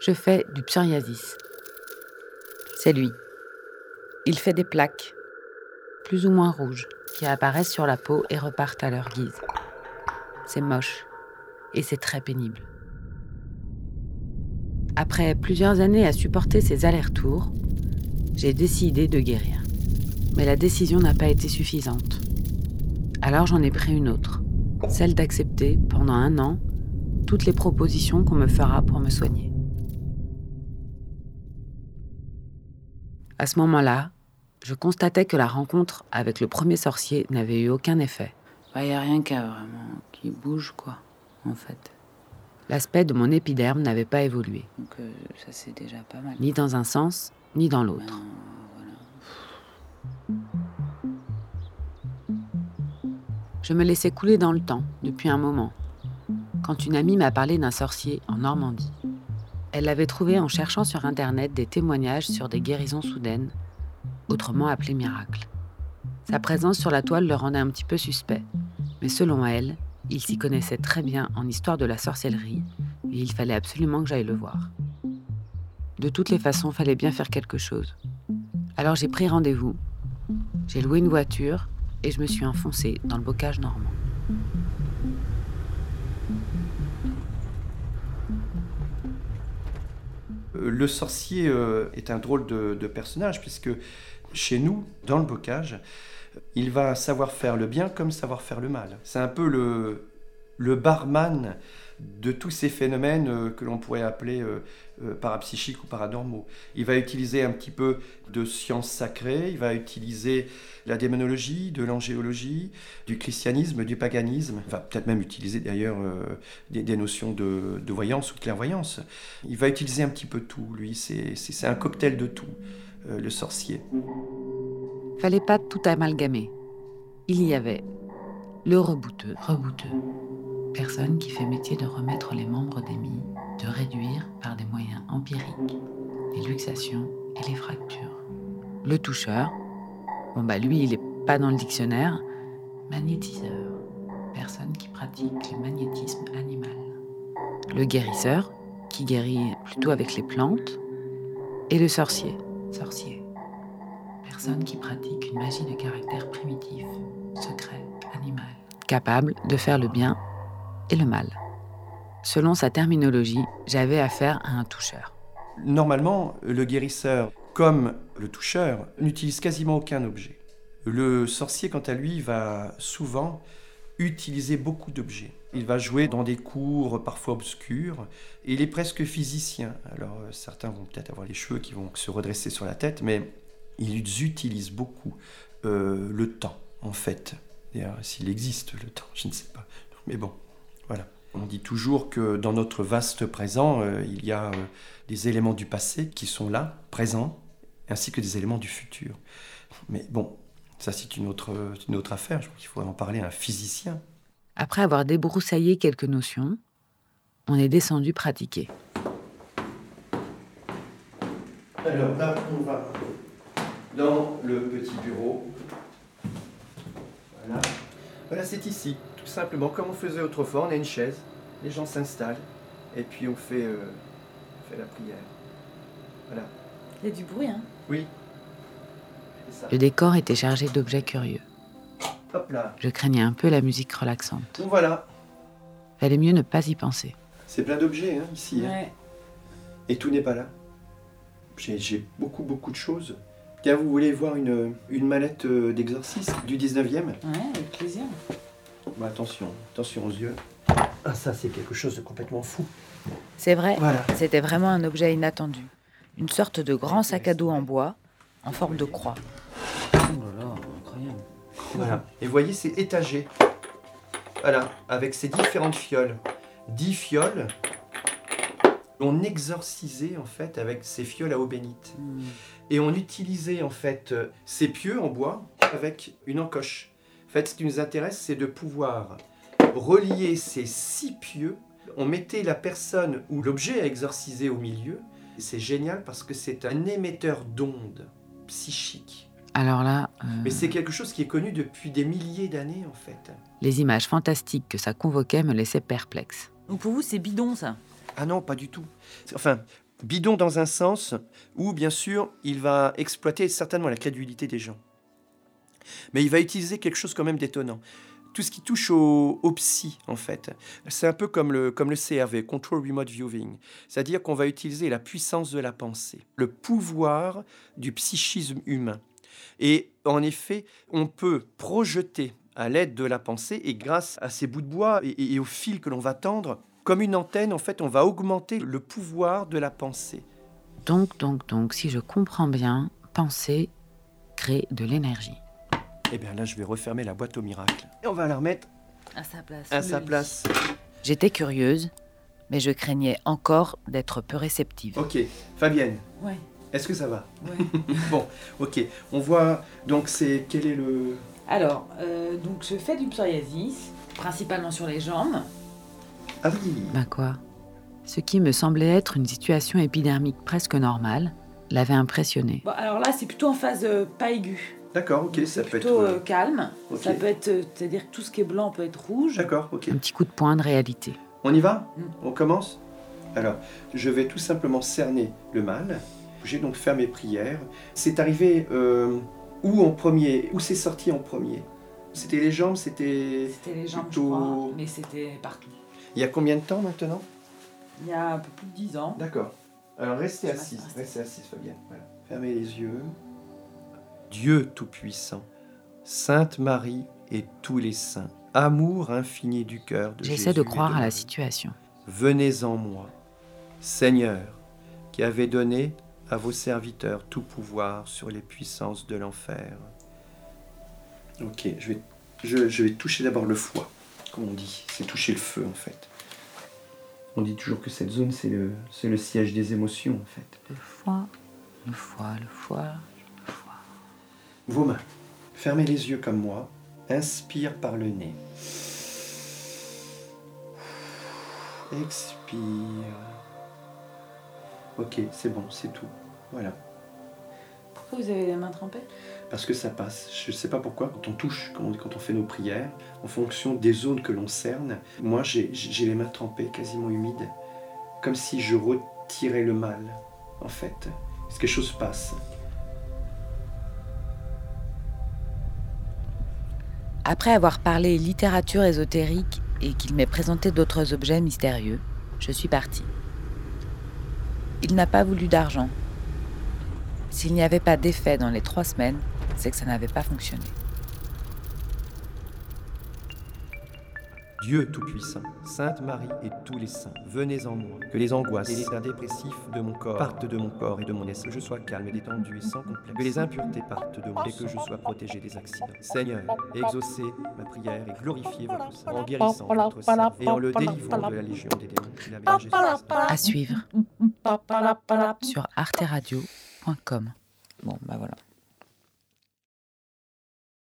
Je fais du psoriasis. C'est lui. Il fait des plaques, plus ou moins rouges, qui apparaissent sur la peau et repartent à leur guise. C'est moche et c'est très pénible. Après plusieurs années à supporter ces allers-retours, j'ai décidé de guérir. Mais la décision n'a pas été suffisante. Alors j'en ai pris une autre, celle d'accepter pendant un an toutes les propositions qu'on me fera pour me soigner. À ce moment-là, je constatais que la rencontre avec le premier sorcier n'avait eu aucun effet. Il bah, n'y a rien qu'à vraiment qui bouge, quoi, en fait. L'aspect de mon épiderme n'avait pas évolué. Donc euh, ça c'est déjà pas mal. Ni dans un sens, ni dans l'autre. Ben, Je me laissais couler dans le temps depuis un moment, quand une amie m'a parlé d'un sorcier en Normandie. Elle l'avait trouvé en cherchant sur Internet des témoignages sur des guérisons soudaines, autrement appelées miracles. Sa présence sur la toile le rendait un petit peu suspect, mais selon elle, il s'y connaissait très bien en histoire de la sorcellerie et il fallait absolument que j'aille le voir. De toutes les façons, fallait bien faire quelque chose. Alors j'ai pris rendez-vous, j'ai loué une voiture et je me suis enfoncé dans le bocage normand. Le sorcier euh, est un drôle de, personnage puisque chez nous, dans le bocage, il va savoir faire le bien comme savoir faire le mal. C'est un peu le barman de tous ces phénomènes euh, que l'on pourrait appeler euh, euh, parapsychiques ou paranormaux. Il va utiliser un petit peu de sciences sacrées, il va utiliser la démonologie, de l'angéologie, du christianisme, du paganisme, il va peut-être même utiliser d'ailleurs des, notions de, de, voyance ou de clairvoyance. Il va utiliser un petit peu tout, lui, c'est un cocktail de tout, le sorcier. Fallait pas tout amalgamer. Il y avait le rebouteux, rebouteux, personne qui fait métier de remettre les membres d'émis, de réduire par des moyens empiriques les luxations et les fractures. Le toucheur, bon bah lui il est pas dans le dictionnaire, magnétiseur, personne qui pratique le magnétisme animal. Le guérisseur, qui guérit plutôt avec les plantes, et le sorcier, sorcier, personne qui pratique une magie de caractère primitif, secret, animal, capable de faire le bien et le mal. Selon sa terminologie, j'avais affaire à un toucheur. Normalement, le guérisseur, comme le toucheur, n'utilise quasiment aucun objet. Le sorcier, quant à lui, va souvent utiliser beaucoup d'objets. Il va jouer dans des cours parfois obscurs. Et il est presque physicien. Alors euh, certains vont peut-être avoir les cheveux qui vont se redresser sur la tête, mais ils utilisent beaucoup euh, le temps, en fait. S'il existe le temps, je ne sais pas. Mais bon, voilà. On dit toujours que dans notre vaste présent, euh, il y a euh, des éléments du passé qui sont là, présents, ainsi que des éléments du futur. Mais bon, ça c'est une autre, une autre affaire. Je crois qu'il faudrait en parler à un physicien. Après avoir débroussaillé quelques notions, on est descendu pratiquer. Alors là, on va dans le petit bureau. Voilà. C'est ici simplement comme on faisait autrefois, on a une chaise, les gens s'installent et puis on fait, euh, fait la prière. Voilà. Il y a du bruit, hein? Oui. Le décor était chargé d'objets curieux. Hop là. Je craignais un peu la musique relaxante. Donc voilà. Fallait mieux ne pas y penser. C'est plein d'objets hein, ici. Hein. Ouais. Et tout n'est pas là. J'ai beaucoup, beaucoup de choses. Tiens, vous voulez voir une, une mallette euh, d'exorcisme du 19e Ouais, avec plaisir attention, attention aux yeux. Ah, ça, c'est quelque chose de complètement fou. C'est vrai, voilà. c'était vraiment un objet inattendu. Une sorte de grand sac à dos en bois, en forme de croix. Oh là là, incroyable. Voilà. Et vous voyez, c'est étagé. Voilà, avec ces différentes fioles. Dix fioles. On exorcisait en fait avec ces fioles à eau bénite. Hmm. Et on utilisait en fait ces pieux en bois avec une encoche. En fait, ce qui nous intéresse, c'est de pouvoir relier ces six pieux. On mettait la personne ou l'objet à exorciser au milieu. C'est génial parce que c'est un émetteur d'ondes psychiques. Alors là. Euh, Mais c'est quelque chose qui est connu depuis des milliers d'années en fait. Les images fantastiques que ça convoquait me laissaient perplexe. Donc pour vous, c'est bidon ça? Ah non, pas du tout. Enfin, Bidon dans un sens où, bien sûr, il va exploiter certainement la crédulité des gens. Mais il va utiliser quelque chose quand même d'étonnant. Tout ce qui touche au, psy, en fait, c'est un peu comme le, comme le CRV, Control Remote Viewing. C'est-à-dire qu'on va utiliser la puissance de la pensée, le pouvoir du psychisme humain. Et en effet, on peut projeter à l'aide de la pensée et grâce à ces bouts de bois et, et au fil que l'on va tendre, comme une antenne, en fait, on va augmenter le pouvoir de la pensée. Donc, donc, donc, si je comprends bien, penser crée de l'énergie. Eh bien là, je vais refermer la boîte au miracle. Et on va la remettre à sa place. À sa place. J'étais curieuse, mais je craignais encore d'être peu réceptive. Ok, Fabienne. Ouais. Est-ce que ça va? Ouais. bon, ok. On voit, donc c'est, quel est le... Alors, euh, donc je fais du psoriasis, principalement sur les jambes. Ah oui Ben quoi Ce qui me semblait être une situation épidermique presque normale l'avait impressionné. Bon, alors là, c'est plutôt en phase euh, pas aiguë. D'accord, ok, ça peut être... plutôt euh, euh, calme. ok. Ça peut être, euh, c'est-à-dire que tout ce qui est blanc peut être rouge. D'accord, ok. Un petit coup de poing de réalité. On y va Mm. On commence Alors, je vais tout simplement cerner le mal. J'ai donc fait mes prières. C'est arrivé euh, où en premier Où c'est sorti en premier? C'était les jambes C'était... C'était les jambes, Plutôt- je crois, mais c'était partout. Il y a combien de temps maintenant Il y a un peu plus de 10 ans. D'accord. Alors restez Je vais assise, rester. restez assise Fabienne. Voilà. Fermez les yeux. Dieu Tout-Puissant, Sainte Marie et tous les saints, amour infini du cœur de J'essaie de croire à la situation. Venez en moi, Seigneur, qui avez donné à vos serviteurs tout pouvoir sur les puissances de l'enfer. Ok, je vais, je, je vais toucher d'abord le foie, comme on dit. C'est toucher le feu, en fait. On dit toujours que cette zone, c'est le, c'est le siège des émotions, en fait. Le foie, le foie, le foie, le foie. Vos mains. Fermez les yeux comme moi. Inspire par le nez. Expire. Ok, c'est bon, c'est tout. Voilà. Pourquoi vous avez les mains trempées Parce que ça passe. Je ne sais pas pourquoi, quand on touche, quand on, quand on fait nos prières, en fonction des zones que l'on cerne, moi j'ai j'ai les mains trempées, quasiment humides, comme si je retirais le mal, en fait. Parce que quelque chose passe. Après avoir parlé littérature ésotérique et qu'il m'ait présenté d'autres objets mystérieux, je suis partie. Il n'a pas voulu d'argent. S'il n'y avait pas d'effet dans les trois semaines, c'est que ça n'avait pas fonctionné. Dieu Tout-Puissant, Sainte Marie et tous les saints, venez en moi, que les angoisses et les états dépressifs de mon corps partent de mon corps et de mon esprit, que je sois calme et détendu et sans complexe, que les impuretés partent de moi et que je sois protégé des accidents. Seigneur, exaucez ma prière et glorifiez votre sang en guérissant votre sang et en le délivrant de la légion des démons. À suivre sur arteradio.com. Bon, bah voilà.